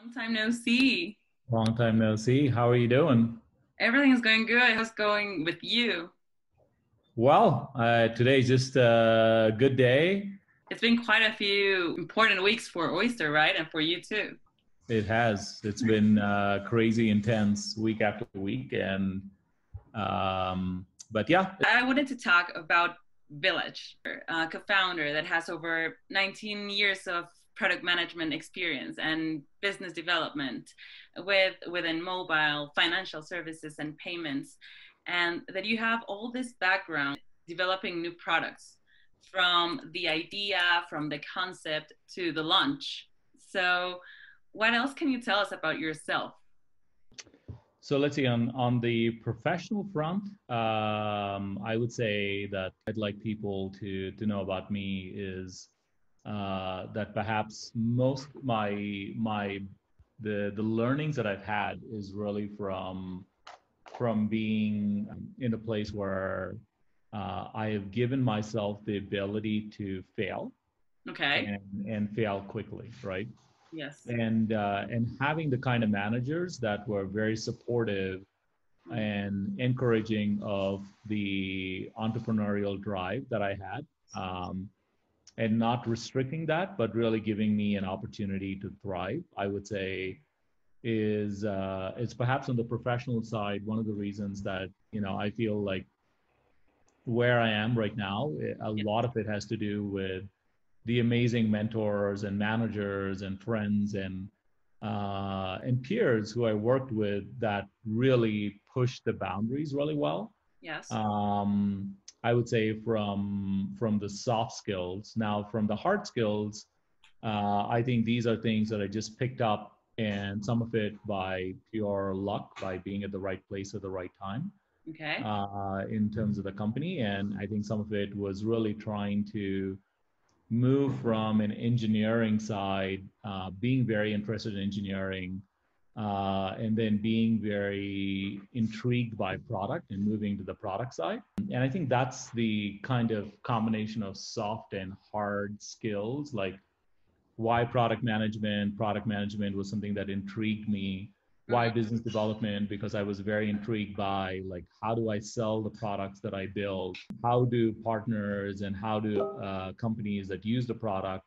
Long time no see. Long time no see. How are you doing? Everything's going good. How's going with you? Well, uh, today's just a good day. It's been quite a few important weeks for Oyster, right? And for you too. It has. It's been uh, crazy intense week after week. And, um, but yeah. I wanted to talk about Vilash, a co founder that has over 19 years of product management experience and business development with within mobile financial services and payments and that you have all this background developing new products from the idea from the concept to the launch. So what else can you tell us about yourself? So let's see on on the professional front um, i would say that i'd like people to to know about me is uh, that perhaps most my my the the learnings that I've had is really from from being in a place where uh, I have given myself the ability to fail. Okay. And, and fail quickly, right? Yes. And uh, and having the kind of managers that were very supportive and encouraging of the entrepreneurial drive that I had. Um, and not restricting that, but really giving me an opportunity to thrive, I would say is uh, it's perhaps on the professional side one of the reasons that you know I feel like where I am right now, a lot of it has to do with the amazing mentors and managers and friends and uh, and peers who I worked with that really pushed the boundaries really well. Yes. Um, I would say from from the soft skills. Now, from the hard skills, uh, I think these are things that I just picked up, and some of it by pure luck, by being at the right place at the right time. Okay. Uh, in terms of the company, and I think some of it was really trying to move from an engineering side, uh, being very interested in engineering, uh, and then being very intrigued by product and moving to the product side. And I think that's the kind of combination of soft and hard skills, like why product management. Product management was something that intrigued me. Why mm-hmm. business development? Because I was very intrigued by like how do I sell the products that I build? How do partners and how do uh, companies that use the product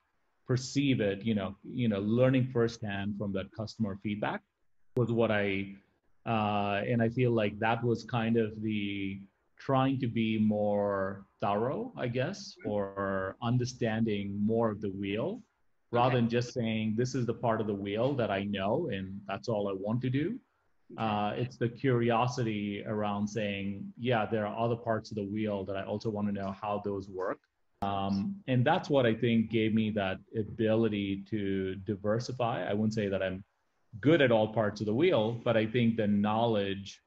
perceive it? You know, you know, learning firsthand from that customer feedback was what I, uh, and I feel like that was kind of the trying to be more thorough, I guess, or understanding more of the wheel rather okay. than just saying this is the part of the wheel that I know and that's all I want to do. Uh, it's the curiosity around saying, yeah, there are other parts of the wheel that I also want to know how those work. Um, and that's what I think gave me that ability to diversify. I wouldn't say that I'm good at all parts of the wheel, but I think the knowledge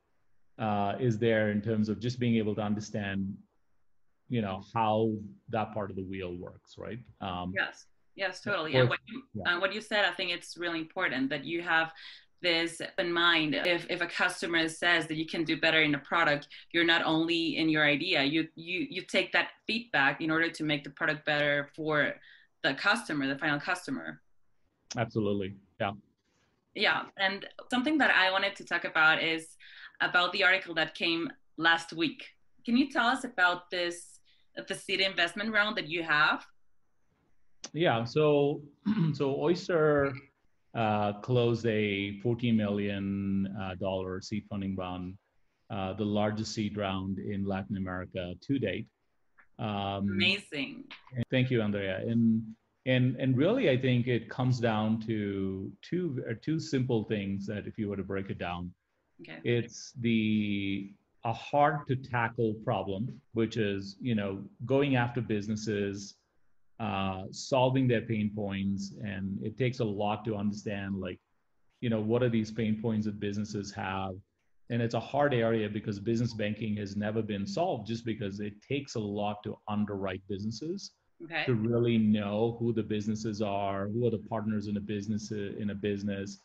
uh, is there in terms of just being able to understand, you know, how that part of the wheel works, right? Um, yes, yes, totally. And what you, yeah. uh, what you said, I think it's really important that you have this in mind if, if a customer says that you can do better in a product you're not only in your idea you you you take that feedback in order to make the product better for the customer the final customer absolutely yeah yeah, and something that I wanted to talk about is about the article that came last week. Can you tell us about this the seed investment round that you have? Yeah, so so Oyster uh, closed a 14 million uh, dollar seed funding round, uh, the largest seed round in Latin America to date. Um, Amazing. Thank you, Andrea. And and and really i think it comes down to two uh, two simple things that if you were to break it down okay. it's the a hard to tackle problem which is you know going after businesses uh, solving their pain points and it takes a lot to understand like you know what are these pain points that businesses have and it's a hard area because business banking has never been solved just because it takes a lot to underwrite businesses okay. to really know who the businesses are, who are the partners in a business in a business,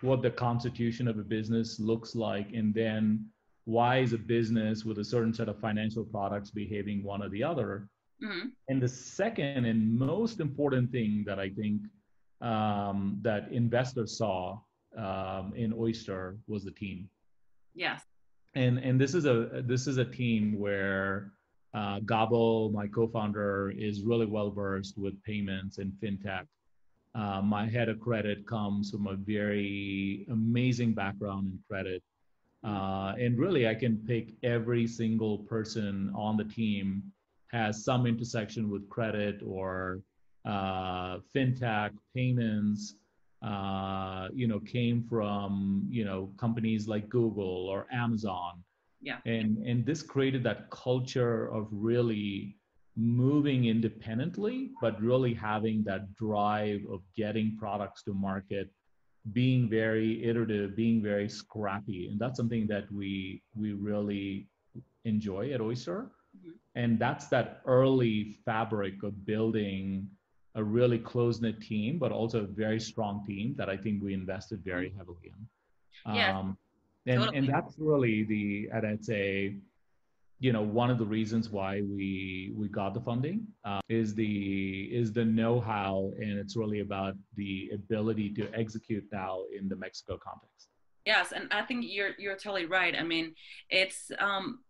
what the constitution of a business looks like, and then why is a business with a certain set of financial products behaving one or the other. Mm-hmm. And the second and most important thing that I think um, that investors saw um, in Oyster was the team. Yes. And and this is a this is a team where uh, Gabo, my co-founder, is really well versed with payments and fintech. Uh, my head of credit comes from a very amazing background in credit. Uh, and really, I can pick every single person on the team has some intersection with credit or uh, fintech, payments, uh, you know, came from, you know, companies like Google or Amazon. Yeah. And, and this created that culture of really moving independently, but really having that drive of getting products to market, being very iterative, being very scrappy. And that's something that we, we really enjoy at Oyster. Mm-hmm. And that's that early fabric of building a really close knit team, but also a very strong team that I think we invested very mm-hmm. heavily in. Yeah, um, and, totally. and that's really the, and I'd say, you know, one of the reasons why we we got the funding uh, is the is the know-how, and it's really about the ability to execute now in the Mexico context. Yes, and I think you're you're totally right. I mean, it's um,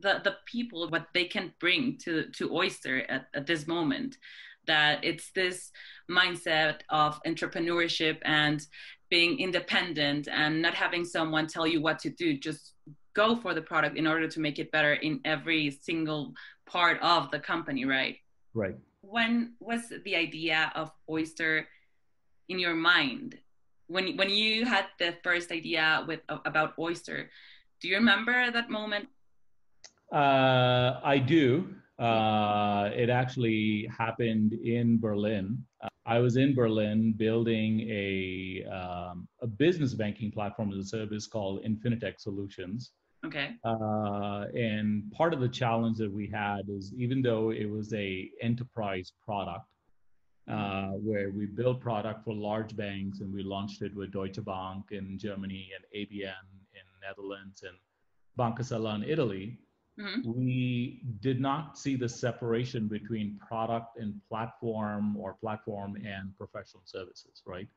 the the people what they can bring to to Oyster at, at this moment that it's this mindset of entrepreneurship and being independent and not having someone tell you what to do just go for the product in order to make it better in every single part of the company right? Right. When was the idea of oyster in your mind? When when you had the first idea with about oyster do you remember that moment? Uh, i do. Uh, it actually happened in Berlin. I was in Berlin building a, um, a business banking platform as a service called Infinitech Solutions. Okay. Uh, and part of the challenge that we had is even though it was a enterprise product, uh, where we built product for large banks and we launched it with Deutsche Bank in Germany and ABN in Netherlands and Banca Sella in Italy mm-hmm. we did not see the separation between product and platform or platform and professional services, right?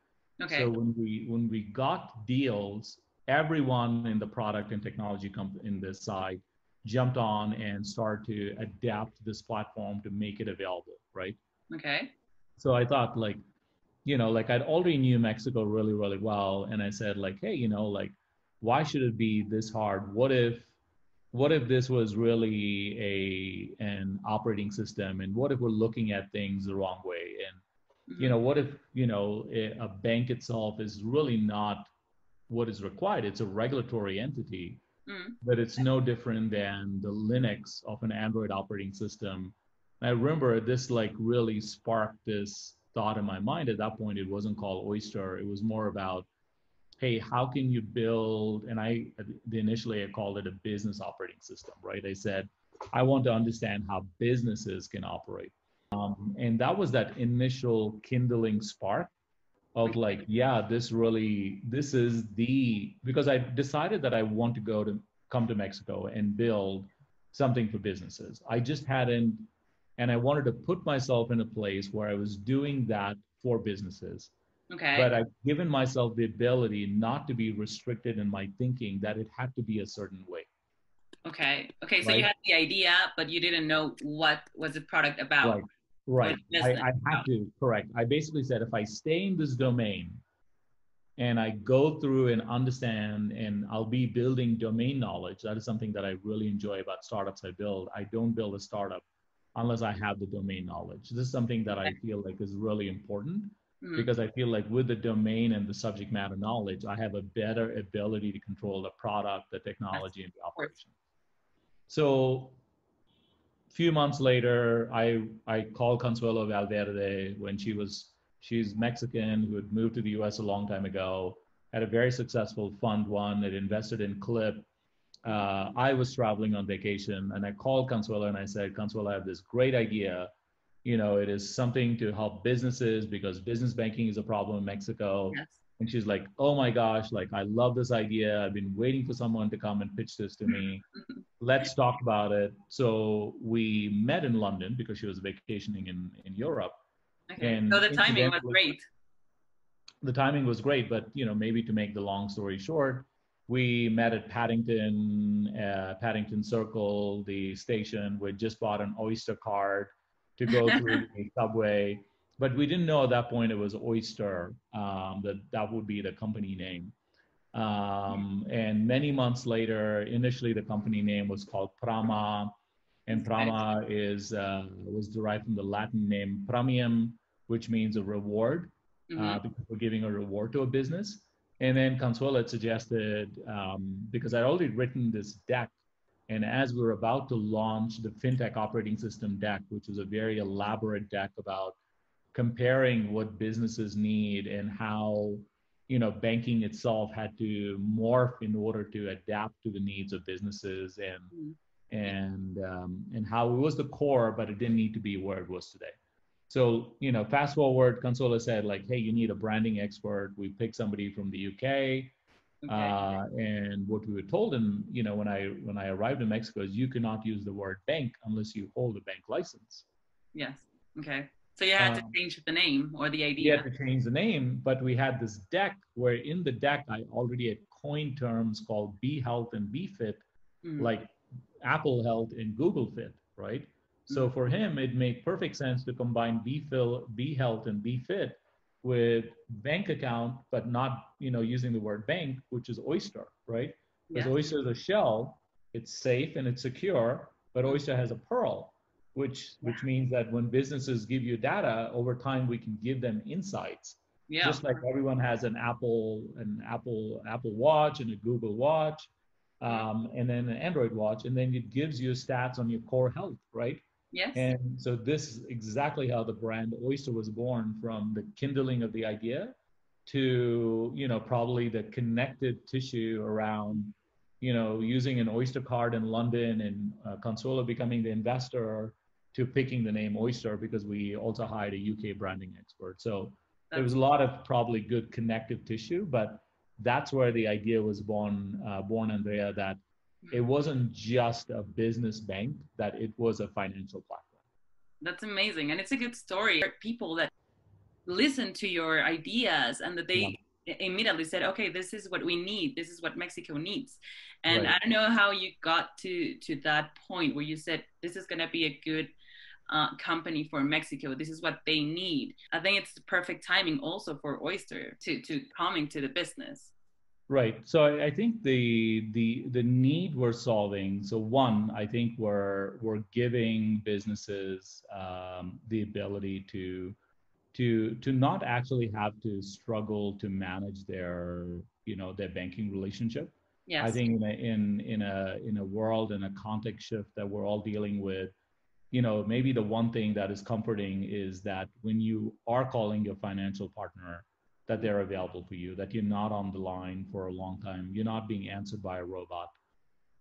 Okay. So when we when we got deals, everyone in the product and technology comp- in this side jumped on and started to adapt this platform to make it available, right? Okay. So I thought like, you know, like I'd already knew Mexico really, really well. And I said, like, hey, you know, like, why should it be this hard? What if what if this was really a an operating system? And what if we're looking at things the wrong way? And you know what if you know a bank itself is really not what is required? It's a regulatory entity mm. but it's no different than the linux of an android operating system. I remember this like really sparked this thought in my mind. At that point it wasn't called oyster. It was more about hey, how can you build? And I initially I called it a business operating system, right? I said, I want to understand how businesses can operate. Um, and that was that initial kindling spark of like, yeah, this really, this is the, because I decided that I want to go to come to Mexico and build something for businesses. I just hadn't, and I wanted to put myself in a place where I was doing that for businesses Okay. But I've given myself the ability not to be restricted in my thinking that it had to be a certain way. Okay. Okay. So right? you had the idea, but you didn't know what was the product about. Right. Right. I, I had to, correct. I basically said if I stay in this domain and I go through and understand and I'll be building domain knowledge, that is something that I really enjoy about startups I build. I don't build a startup unless I have the domain knowledge. This is something that I feel like is really important mm. because I feel like with the domain and the subject matter knowledge, I have a better ability to control the product, the technology, and the operation. So a few months later, I, I called Consuelo Valverde when she was, she's Mexican who had moved to the US a long time ago, had a very successful fund one that invested in Clip. Uh, I was traveling on vacation and I called Consuelo and I said, Consuelo, I have this great idea you know, it is something to help businesses because business banking is a problem in Mexico. Yes. And she's like, oh my gosh, like I love this idea. I've been waiting for someone to come and pitch this to me. Let's talk about it. So we met in London because she was vacationing in, in Europe. Okay. And so the timing was great. the timing was great, but you know, maybe to make the long story short, we met at Paddington, uh, Paddington Circle, the station. We just bought an Oyster card to go through the subway, but we didn't know at that point it was Oyster. Um, that that would be the company name. Um, and many months later, initially the company name was called Prama, and Prama is uh, was derived from the Latin name Premium, which means a reward, uh, mm-hmm. uh, because we're giving a reward to a business. And then Consuelo had suggested, um, because I'd already written this deck, and as we were about to launch the FinTech operating system deck, which is a very elaborate deck about comparing what businesses need and how you know banking itself had to morph in order to adapt to the needs of businesses and mm-hmm. and um, and how it was the core but it didn't need to be where it was today. So you know fast forward Consuelo said like hey you need a branding expert. We picked somebody from the uk okay. uh, and what we were told and you know when i when i arrived in mexico is you cannot use the word bank unless you hold a bank license yes okay so you had um, to change the name or the idea. You had to change the name, but we had this deck where in the deck I already had coined terms called B Health and B Fit, mm. like Apple Health and Google Fit, right? Mm. So for him, it made perfect sense to combine B, Phil, B Health and B Fit with bank account, but not you know using the word bank, which is Oyster, right? Because yeah. Oyster is a shell, it's safe and it's secure, but Oyster has a pearl which which means that when businesses give you data over time we can give them insights yeah. just like everyone has an apple an apple apple watch and a google watch um, and then an android watch and then it gives you stats on your core health right yes and so this is exactly how the brand oyster was born from the kindling of the idea to you know probably the connected tissue around you know using an oyster card in london and uh, consuelo becoming the investor to picking the name Oyster because we also hired a UK branding expert. So there was a lot of probably good connective tissue, but that's where the idea was born, uh, born Andrea, that it wasn't just a business bank, that it was a financial platform. That's amazing. And it's a good story for people that listen to your ideas and that they yeah. immediately said, okay, this is what we need. This is what Mexico needs. And right. I don't know how you got to, to that point where you said, this is going to be a good uh, company for Mexico. This is what they need. I think it's the perfect timing also for Oyster to to coming to the business. Right. So I, I think the the the need we're solving. So one, I think we're we're giving businesses um, the ability to to to not actually have to struggle to manage their you know their banking relationship. Yes. I think in a, in in a in a world in a context shift that we're all dealing with, you know, maybe the one thing that is comforting is that when you are calling your financial partner, that they're available for you, that you're not on the line for a long time, you're not being answered by a robot,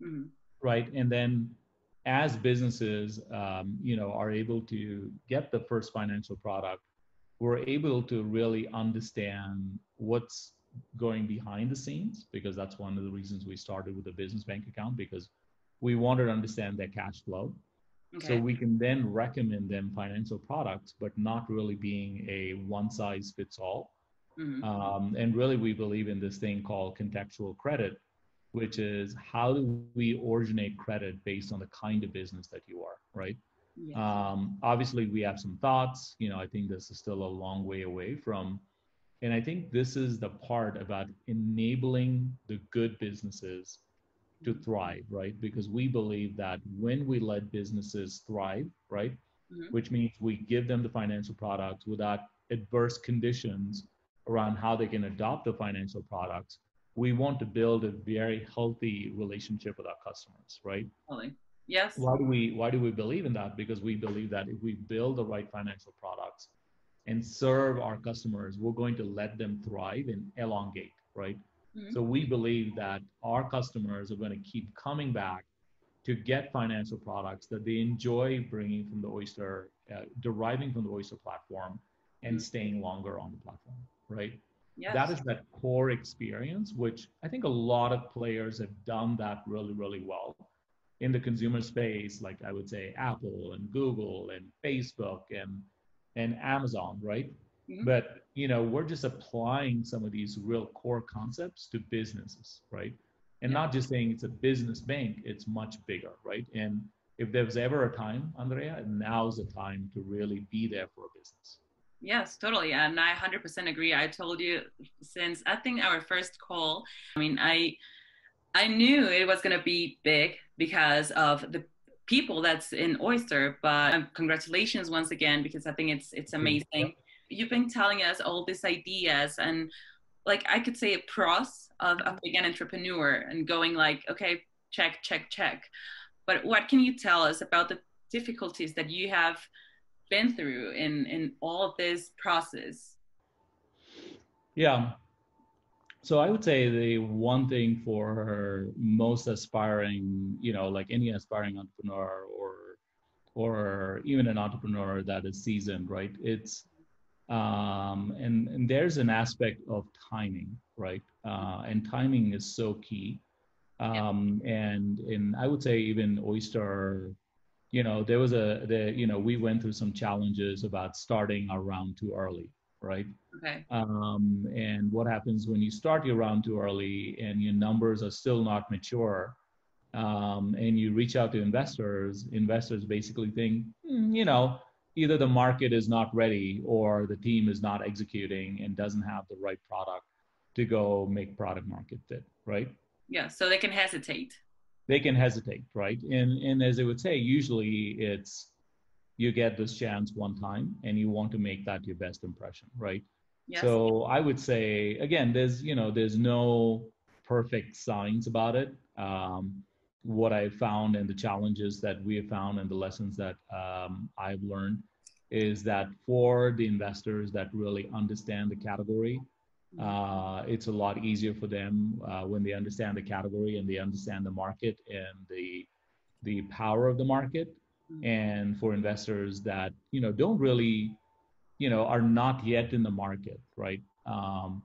mm-hmm. right? And then as businesses, um, you know, are able to get the first financial product, we're able to really understand what's going behind the scenes because that's one of the reasons we started with a business bank account because we wanted to understand their cash flow Okay. So we can then recommend them financial products, but not really being a one size fits all. Mm-hmm. Um, and really, we believe in this thing called contextual credit, which is how do we originate credit based on the kind of business that you are, right? Yeah. Um, obviously, we have some thoughts. You know, I think this is still a long way away from. And I think this is the part about enabling the good businesses to thrive, right? Because we believe that when we let businesses thrive, right, mm-hmm. which means we give them the financial products without adverse conditions around how they can adopt the financial products, we want to build a very healthy relationship with our customers, right? Totally. Yes. Why do we why do we believe in that? Because we believe that if we build the right financial products and serve our customers, we're going to let them thrive and elongate, right? Mm-hmm. So we believe that our customers are going to keep coming back to get financial products that they enjoy bringing from the Oyster, uh, deriving from the Oyster platform, and mm-hmm. staying longer on the platform, right? Yes. That is that core experience, which I think a lot of players have done that really, really well in the consumer space, like I would say Apple and Google and Facebook and and Amazon, right? Mm-hmm. But you know, we're just applying some of these real core concepts to businesses, right? And yeah. not just saying it's a business bank, it's much bigger, right? And if there was ever a time, Andrea, now's the time to really be there for a business. Yes, totally. And I 100% agree. I told you since I think our first call, I mean, I I knew it was going to be big because of the people that's in Oyster, but um, congratulations once again because I think it's it's amazing. You've been telling us all these ideas and like I could say a pros of, of being an entrepreneur and going like, okay, check, check, check. But what can you tell us about the difficulties that you have been through in in all this process? Yeah. So I would say the one thing for her most aspiring, you know, like any aspiring entrepreneur or or even an entrepreneur that is seasoned, right? It's um, and, and there's an aspect of timing, right? Uh, and timing is so key. Um, and and I would say even Oyster you know, there was a, the, you know, we went through some challenges about starting our round too early, right? Okay. Um, and what happens when you start your round too early and your numbers are still not mature, um, and you reach out to investors, investors basically think, mm, you know, either the market is not ready or the team is not executing and doesn't have the right product to go make product market fit, right? Yeah, so they can hesitate they can hesitate, right? And and as they would say, usually it's you get this chance one time and you want to make that your best impression, right? Yes. So I would say again, there's you know there's no perfect science about it. Um, what I found and the challenges that we have found and the lessons that um, I've learned is that for the investors that really understand the category, uh, it's a lot easier for them uh, when they understand the category and they understand the market and the the power of the market mm-hmm. and for investors that you know don't really you know are not yet in the market right um,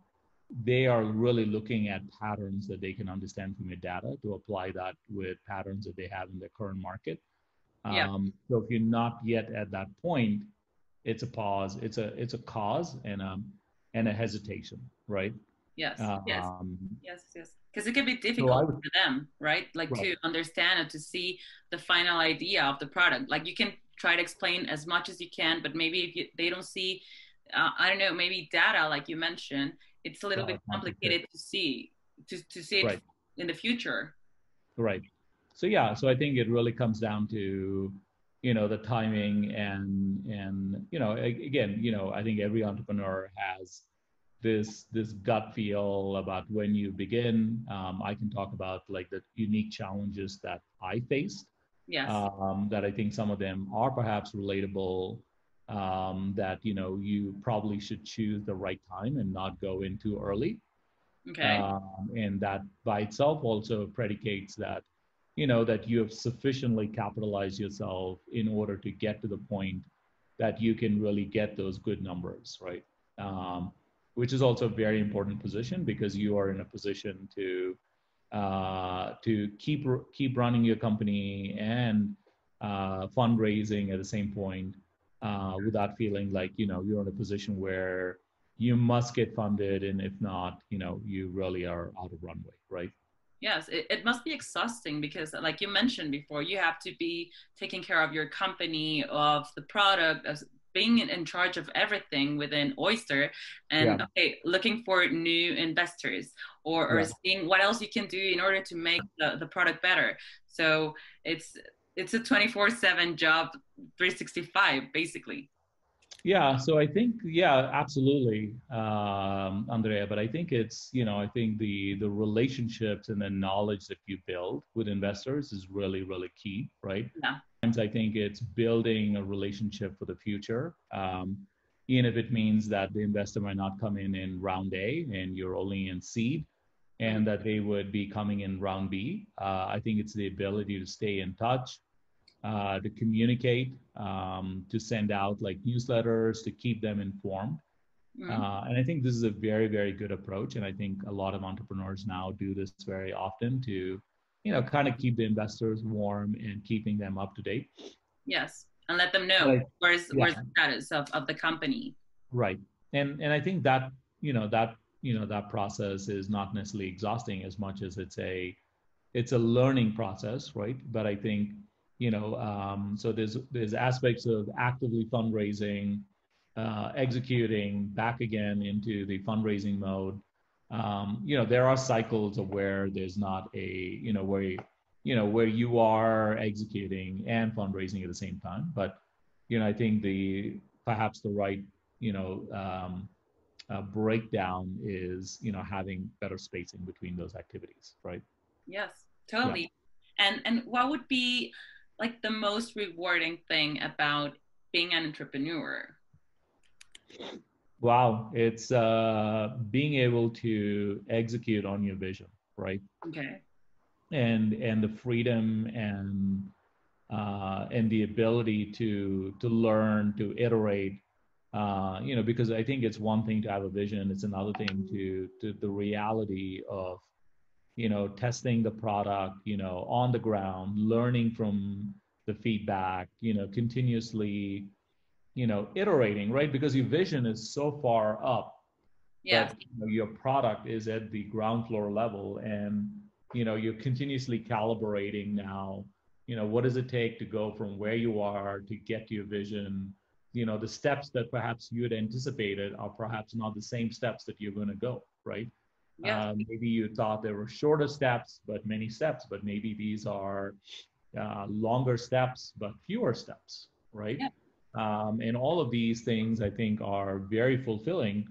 they are really looking at patterns that they can understand from your data to apply that with patterns that they have in their current market yeah. Um, so if you're not yet at that point it's a pause it's a it's a cause and um and a hesitation right? Yes, um, yes, yes, yes. Because it can be difficult so would, for them, right? Like right. to understand and to see the final idea of the product. Like you can try to explain as much as you can, but maybe if you, they don't see, uh, I don't know, maybe data, like you mentioned, it's a little bit complicated to see to to see it right. in the future. Right. So yeah, so I think it really comes down to you know the timing and and you know again you know i think every entrepreneur has this this gut feel about when you begin. Um, I can talk about like the unique challenges that I faced. Yes. Um, that I think some of them are perhaps relatable. Um, that you know you probably should choose the right time and not go in too early. Okay. Um, and that by itself also predicates that you know that you have sufficiently capitalized yourself in order to get to the point that you can really get those good numbers, right? Um, which is also a very important position because you are in a position to uh, to keep keep running your company and uh, fundraising at the same point uh, without feeling like you know you're in a position where you must get funded and if not you know you really are out of runway right yes it, it must be exhausting because like you mentioned before you have to be taking care of your company of the product of being in charge of everything within Oyster and yeah. okay, looking for new investors or, or yeah. seeing what else you can do in order to make the, the product better. So it's it's a 24/7 job 365 basically. Yeah, so I think yeah, absolutely, um, Andrea. But I think it's you know I think the the relationships and the knowledge that you build with investors is really really key, right? Yeah. I think it's building a relationship for the future. Um, even if it means that the investor might not come in in round A and you're only in seed, and that they would be coming in round B. Uh, I think it's the ability to stay in touch, uh, to communicate, um, to send out like newsletters, to keep them informed. Mm-hmm. Uh, and I think this is a very, very good approach. And I think a lot of entrepreneurs now do this very often to you know, kind of keep the investors warm and keeping them up to date. Yes, and let them know where's yeah. where's the status of, of the company. Right. and and I think that you know that you know that process is not necessarily exhausting as much as it's a it's a learning process, right? But I think you know um, so there's there's aspects of actively fundraising, uh, executing back again into the fundraising mode. Um, you know there are cycles of where there's not a you know where you know where you are executing and fundraising at the same time, but you know I think the perhaps the right you know um, uh, breakdown is you know having better spacing between those activities right yes totally yeah. and and what would be like the most rewarding thing about being an entrepreneur? Wow. It's uh being able to execute on your vision right? Okay. And and the freedom and uh, and the ability to to learn to iterate uh, you know, because I think it's one thing to have a vision, it's another thing to to the reality of, you know, testing the product, you know, on the ground, learning from the feedback, you know, continuously, you know, iterating, right? Because your vision is so far up yeah. that you know, your product is at the ground floor level, and you know, you're continuously calibrating now. You know, what does it take to go from where you are to get to your vision? you know the steps that perhaps you had anticipated are perhaps not the same steps that you're going to go right yeah. Um, maybe you thought there were shorter steps but many steps but maybe these are uh, longer steps but fewer steps right yeah. um, and all of these things i think are very fulfilling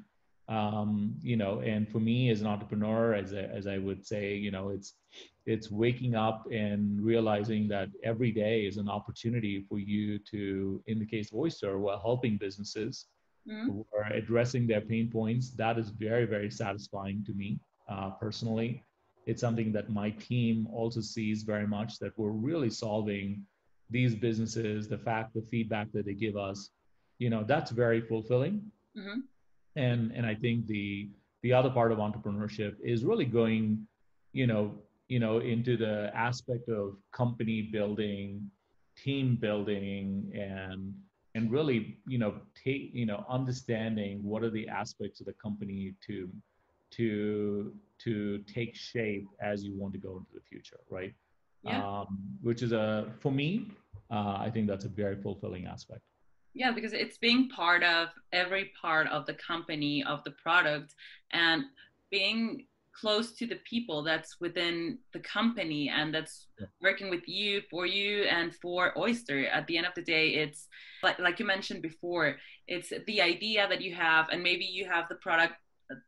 um, you know and for me as an entrepreneur as, a, as i would say you know it's it's waking up and realizing that every day is an opportunity for you to in the case of oyster while helping businesses mm-hmm. who are addressing their pain points that is very very satisfying to me uh, personally. It's something that my team also sees very much that we're really solving these businesses the fact the feedback that they give us. You know that's very fulfilling. Mm-hmm. And and i think the the other part of entrepreneurship is really going you know you know into the aspect of company building team building and and really you know take you know understanding what are the aspects of the company to to to take shape as you want to go into the future right yeah. um, which is a for me uh, i think that's a very fulfilling aspect yeah because it's being part of every part of the company of the product and being close to the people that's within the company and that's yeah. working with you for you and for oyster at the end of the day it's like, like you mentioned before it's the idea that you have and maybe you have the product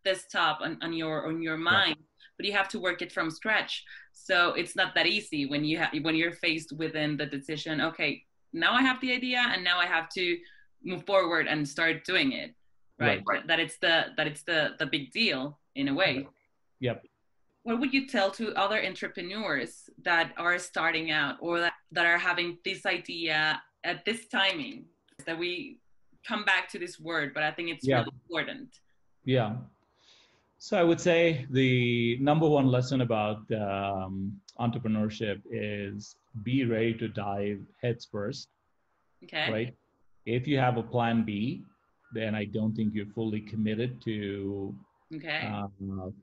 desktop on, on your on your mind yeah. but you have to work it from scratch so it's not that easy when you have when you're faced within the decision okay now I have the idea and now I have to move forward and start doing it. Right. right. That it's the that it's the the big deal in a way. Yep. What would you tell to other entrepreneurs that are starting out or that, that are having this idea at this timing that we come back to this word, but I think it's yeah. really important. Yeah. So I would say the number one lesson about um, entrepreneurship is be ready to dive heads first. Okay. Right. If you have a plan B, then I don't think you're fully committed to okay. uh,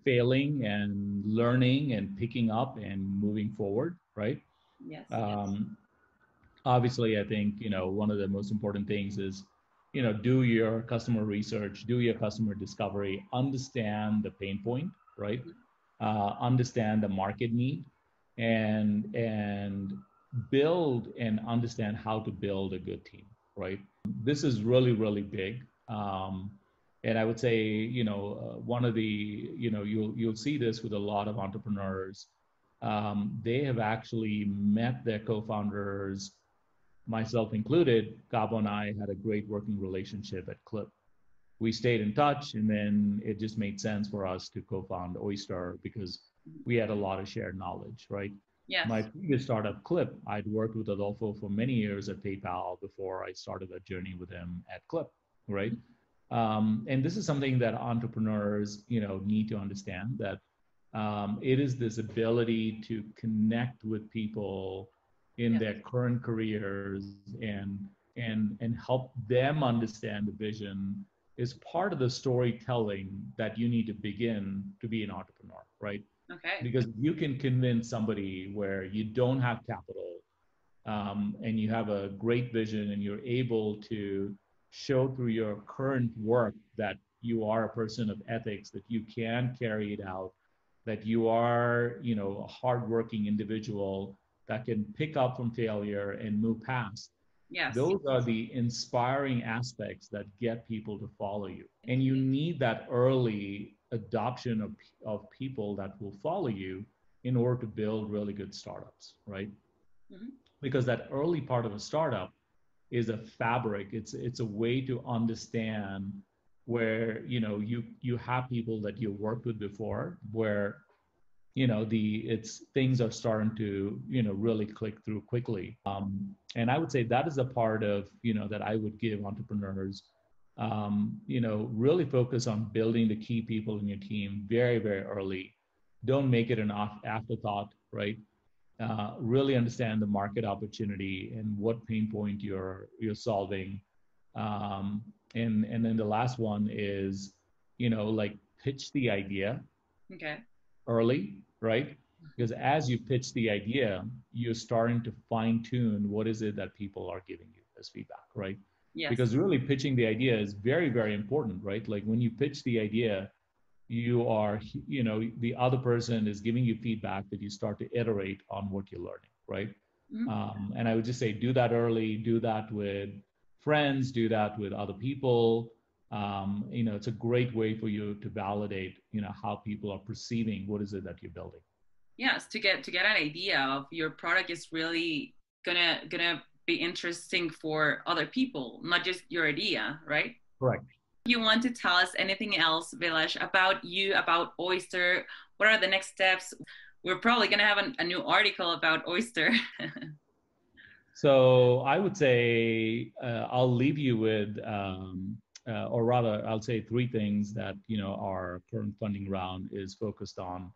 failing and learning and picking up and moving forward. Right. Yes, um, yes. Obviously, I think you know one of the most important things is you know do your customer research, do your customer discovery, understand the pain point. Right. Mm-hmm. Uh, understand the market need and and build and understand how to build a good team right this is really really big um, and i would say you know uh, one of the you know you'll you'll see this with a lot of entrepreneurs um, they have actually met their co-founders myself included gabo and i had a great working relationship at clip we stayed in touch and then it just made sense for us to co-found oyster because we had a lot of shared knowledge, right? Yes. My previous startup, Clip, I'd worked with Adolfo for many years at PayPal before I started that journey with him at Clip, right? Um, and this is something that entrepreneurs, you know, need to understand that um, it is this ability to connect with people in their current careers and and and help them understand the vision is part of the storytelling that you need to begin to be an entrepreneur, right? Okay. Because you can convince somebody where you don't have capital um, and you have a great vision and you're able to show through your current work that you are a person of ethics, that you can carry it out, that you are, you know, a hardworking individual that can pick up from failure and move past. Yes. Those are the inspiring aspects that get people to follow you. And you need that early adoption of, of people that will follow you in order to build really good startups, right? Mm-hmm. Because that early part of a startup is a fabric. It's it's a way to understand where you know you you have people that you worked with before where you know the it's things are starting to you know really click through quickly. Um, and i would say that is a part of you know that i would give entrepreneurs um, you know really focus on building the key people in your team very very early. Don't make it an afterthought right uh, really understand the market opportunity and what pain point you're you're solving. Um, and and then the last one is you know like pitch the idea okay. early right? Because as you pitch the idea you're starting to fine tune what is it that people are giving you as feedback right? Yes. because really pitching the idea is very very important right? Like when you pitch the idea you are you know the other person is giving you feedback that you start to iterate on what you're learning right mm-hmm. um, and i would just say do that early do that with friends, do that with other people. Um, you know, it's a great way for you to validate, you know, how people are perceiving what is it that you're building. Yes, to get to get an idea of your product is really gonna gonna be interesting for other people, not just your idea, right? Correct. You want to tell us anything else, Vilash, about you, about Oyster? What are the next steps? We're probably gonna have an, a new article about Oyster. So I would say uh, I'll leave you with, um, uh, or rather, I'll say three things that you know our current funding round is focused on.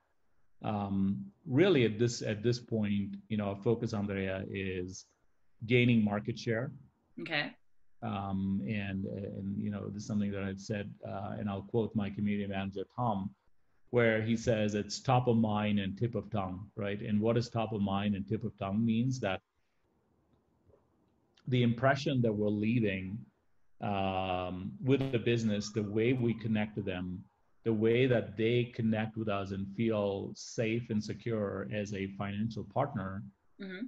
Um, really, at this at this point, you know, our focus Andrea, is gaining market share. Okay. Um, and and you know, this is something that I've said, uh, and I'll quote my community manager Tom, where he says it's top of mind and tip of tongue, right? And what is top of mind and tip of tongue means that the impression that we're leaving um, with the business, the way we connect to them, the way that they connect with us and feel safe and secure as a financial partner, mm-hmm.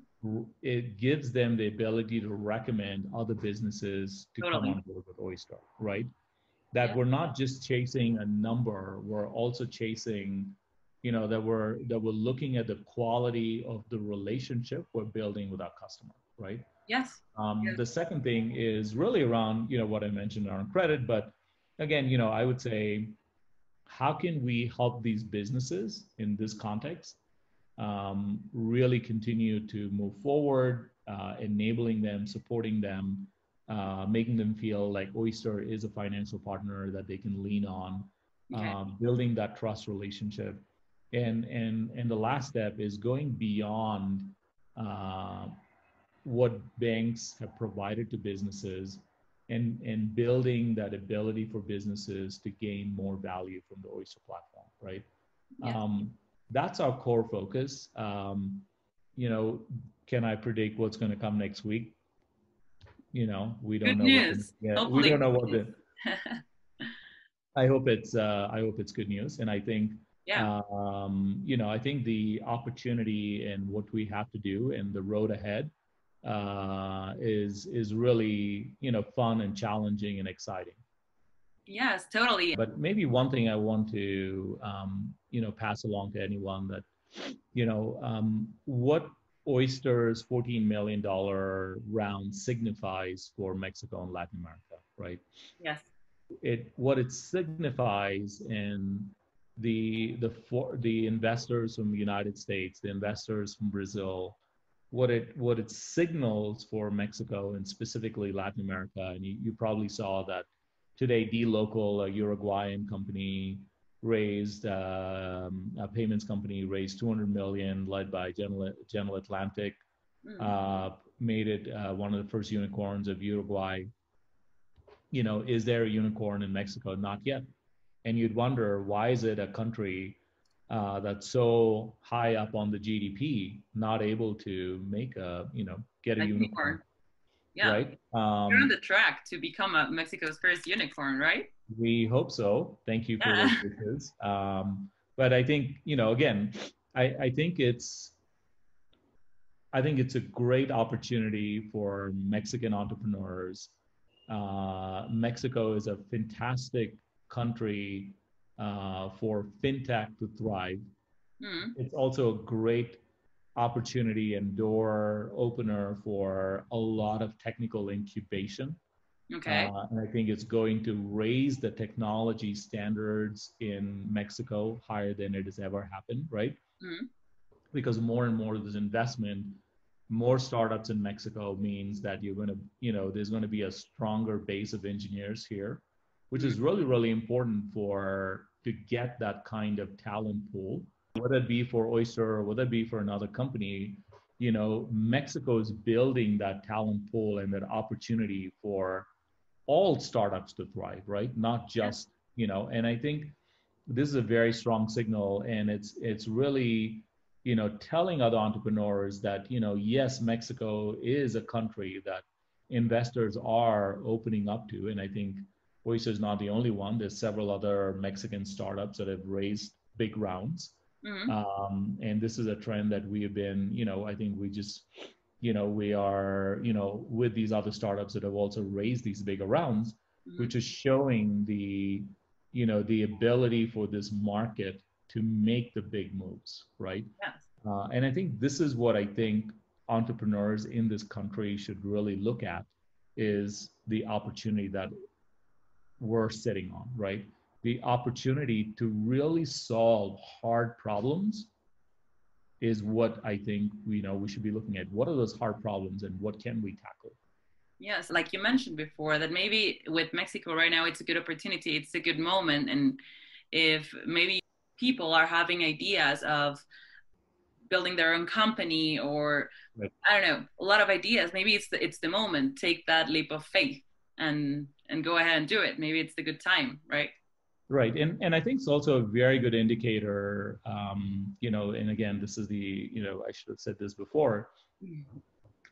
It gives them the ability to recommend other businesses to totally. come on board with Oyster, right? That yeah. we're not just chasing a number, we're also chasing, you know, that we're that we're looking at the quality of the relationship we're building with our customer, right? Yes. Um, yes. The second thing is really around, you know, what I mentioned around credit, but again, you know, I would say, how can we help these businesses in this context um, really continue to move forward, uh, enabling them, supporting them, uh, making them feel like Oyster is a financial partner that they can lean on, okay. um, building that trust relationship. And, and, and the last step is going beyond uh, what banks have provided to businesses and, and building that ability for businesses to gain more value from the Oyster platform, right? Yeah. Um, that's our core focus. Um, you know, can I predict what's going to come next week? You know, we don't good know. News. What the, yeah, we don't know what the. I hope it's uh, I hope it's good news, and I think yeah. Um, you know, I think the opportunity and what we have to do and the road ahead uh, is is really you know fun and challenging and exciting. Yes, totally. But maybe one thing I want to um, you know pass along to anyone that you know um, what Oyster's $14 million round signifies for Mexico and Latin America, right? Yes. It what it signifies in the the for, the investors from the United States, the investors from Brazil, what it what it signals for Mexico and specifically Latin America. And you, you probably saw that today, dLocal, a Uruguayan company, raised um, a payments company raised 200 million, led by General, General Atlantic, mm. uh, made it uh, one of the first unicorns of Uruguay. you know, is there a unicorn in Mexico? Not yet. And you'd wonder why is it a country uh, that's so high up on the GDP not able to make a, you know, get a unicorn? Yeah. Right. Um, You're on the track to become a Mexico's first unicorn, right? We hope so. Thank you for yeah. those wishes. Um, but I think, you know, again, I, I think it's I think it's a great opportunity for Mexican entrepreneurs. Uh, Mexico is a fantastic country uh, for fintech to thrive. Mm. It's also a great opportunity and door opener for a lot of technical incubation. Okay. Uh, and I think it's going to raise the technology standards in Mexico higher than it has ever happened, right? Mm. Because more and more of this investment more startups in Mexico means that you're going to, you know, there's going to be a stronger base of engineers here, which is really, really important for to get that kind of talent pool, whether it be for Oyster or whether it be for another company. You know, Mexico is building that talent pool and that opportunity for all startups to thrive, right? Not just, you know, and I think this is a very strong signal and it's it's really you know, telling other entrepreneurs that, you know, yes, Mexico is a country that investors are opening up to. And I think Oyster is not the only one. There's several other Mexican startups that have raised big rounds. Mm-hmm. Um, and this is a trend that we have been, you know, I think we just, you know, we are, you know, with these other startups that have also raised these bigger rounds, mm-hmm. which is showing the, you know, the ability for this market to make the big moves, right? Yes. Uh, and I think this is what I think entrepreneurs in this country should really look at is the opportunity that we're sitting on, right? The opportunity to really solve hard problems is what I think you know we should be looking at. What are those hard problems and what can we tackle? Yes, like you mentioned before, that maybe with Mexico right now, it's a good opportunity, it's a good moment, and if maybe people are having ideas of building their own company or right. I don't know, a lot of ideas. Maybe it's the, it's the moment. Take that leap of faith and and go ahead and do it. Maybe it's the good time, right? Right, and and I think it's also a very good indicator. Um, you know, and again, this is the you know I should have said this before.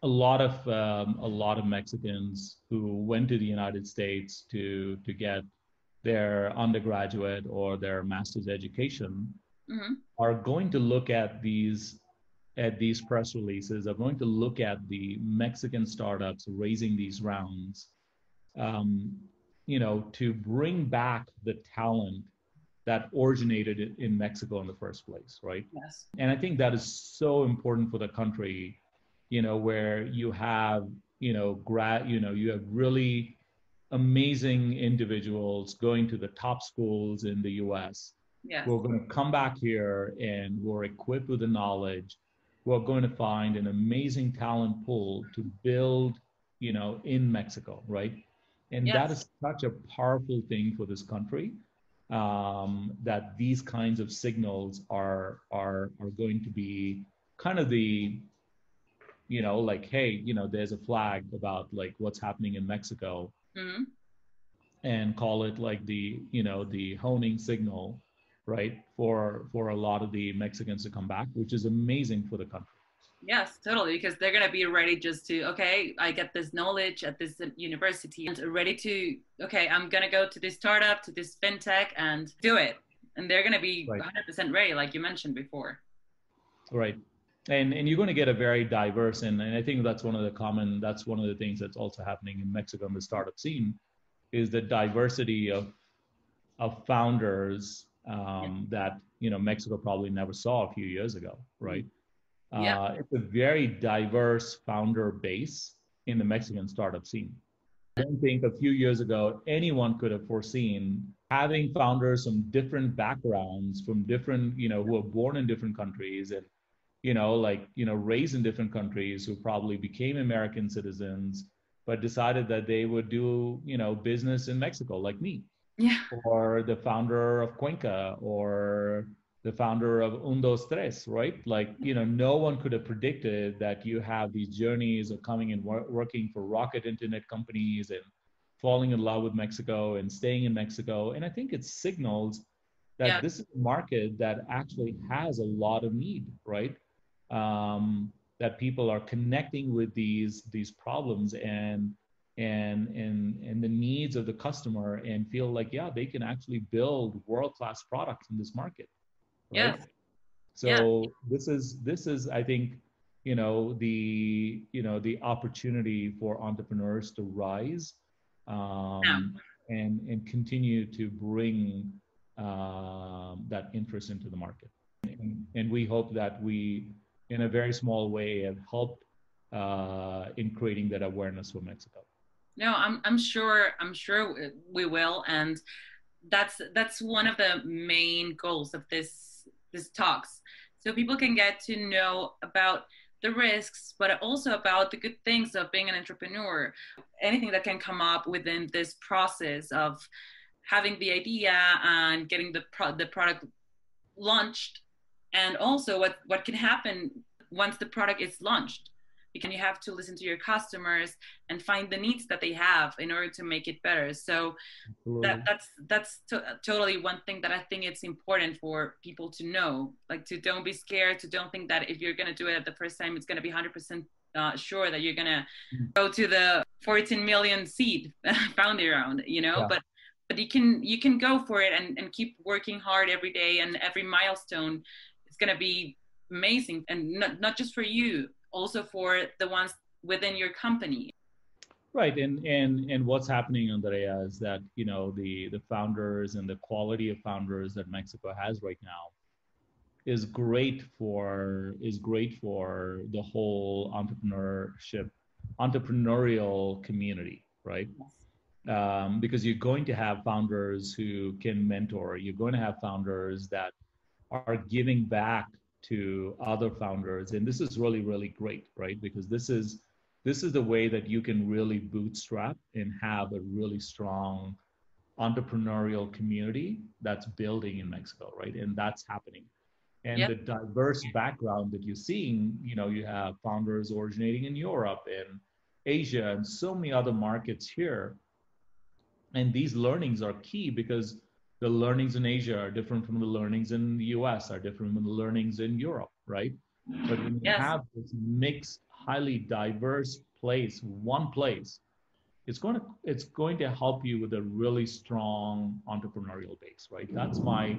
A lot of um, a lot of Mexicans who went to the United States to to get their undergraduate or their master's education mm-hmm. are going to look at these at these press releases are going to look at the mexican startups raising these rounds um, you know to bring back the talent that originated in mexico in the first place right yes and i think that is so important for the country you know where you have you know grad you know you have really amazing individuals going to the top schools in the US. Yeah. We're going to come back here and we're equipped with the knowledge. We're going to find an amazing talent pool to build, you know, in Mexico, right? And yes. that is such a powerful thing for this country. Um, that these kinds of signals are are are going to be kind of the you know like hey you know there's a flag about like what's happening in mexico mm-hmm. and call it like the you know the honing signal right for for a lot of the mexicans to come back which is amazing for the country yes totally because they're going to be ready just to okay i get this knowledge at this university and ready to okay i'm going to go to this startup to this fintech and do it. And they're going to be right. 100% ready like you mentioned before. Right. And and you're going to get a very diverse and, and i think that's one of the common that's one of the things that's also happening in mexico in the startup scene is the diversity of of founders um, that you know mexico probably never saw a few years ago right Uh, it's a very diverse founder base in the mexican startup scene i don't think a few years ago anyone could have foreseen having founders from different backgrounds from different you know who are born in different countries and you know, like, you know, raised in different countries who probably became American citizens, but decided that they would do, you know, business in Mexico, like me. Yeah. Or the founder of Cuenca or the founder of Undos Tres, right? Like, you know, no one could have predicted that you have these journeys of coming and wor- working for rocket internet companies and falling in love with Mexico and staying in Mexico. And I think it signals that yeah. this is a market that actually has a lot of need, right? Um, that people are connecting with these these problems and and and and the needs of the customer and feel like yeah they can actually build world class products in this market right? yeah so yeah. this is this is i think you know the you know the opportunity for entrepreneurs to rise um, yeah. and and continue to bring um, that interest into the market and, and, we hope that we in a very small way have helped uh, in creating that awareness for mexico no i'm i'm sure i'm sure we will and that's that's one of the main goals of this this talks. So people can get to know about the risks but also about the good things of being an entrepreneur. Anything that can come up within this process of having the idea and getting the pro- the product launched and also what what can happen once the product is launched because you have to listen to your customers and find the needs that they have in order to make it better. So that, that's that's to- totally one thing that i think it's important for people to know. Like to don't be scared to don't think that if you're going to do it at the first time it's going to be 100% uh, sure that you're going to mm-hmm. go to the 14 million seed founder round you know? Yeah. but but you can you can go for it and, and keep working hard every day and every milestone is going to be amazing. And not, not just for you also for the ones within your company. Right and and and what's happening andrea is that you know the the founders and the quality of founders that mexico has right now is great for is great for the whole entrepreneurship entrepreneurial community right? Um, because you're going to have founders who can mentor. You're going to have founders that are giving back to other founders. And this is really really great right? Because this is this is the way that you can really bootstrap and have a really strong entrepreneurial community that's building in mexico right? And that's happening. And yep. the diverse background that you're seeing you know you have founders originating in europe and asia and so many other markets here. And these learnings are key because the learnings in Asia are different from the learnings in the US, are different from the learnings in Europe, right? But when you yes. have this mixed, highly diverse place, one place, it's going to it's going to help you with a really strong entrepreneurial base, right? That's my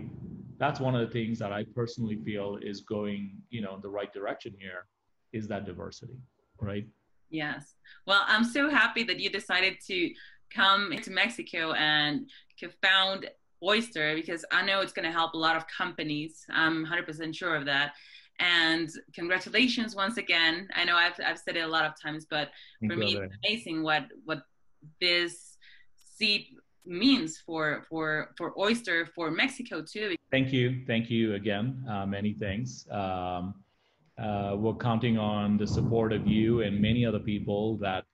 that's one of the things that I personally feel is going, you know, in the right direction here, is that diversity, right? Yes. Well, I'm so happy that you decided to come to Mexico and found Oyster because I know it's going to help a lot of companies. I'm 100% sure of that. And congratulations once again. I know I've, I've said it a lot of times, but for me, it's amazing what, what this seed means for, for, for Oyster, for Mexico too. Thank you. Thank you again. Uh, many thanks. Um, uh, we're counting on the support of you and many other people that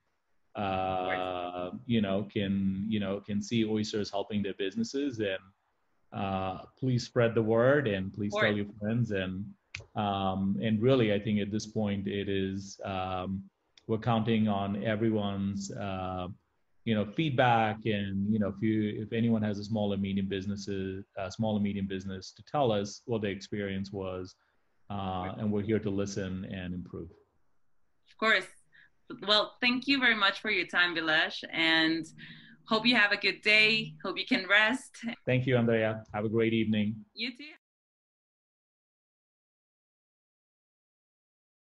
uh, you know, can you know can see oysters helping their businesses, and uh, please spread the word and please tell your friends and um, and really, I think at this point it is um, we're counting on everyone's uh, you know feedback and you know if you if anyone has a small and medium businesses a small and medium business to tell us what the experience was uh, and we're here to listen and improve. Of course well, thank you very much for your time, Vilash, and hope you have a good day. Hope you can rest. Thank you, Andrea. Have a great evening. You too.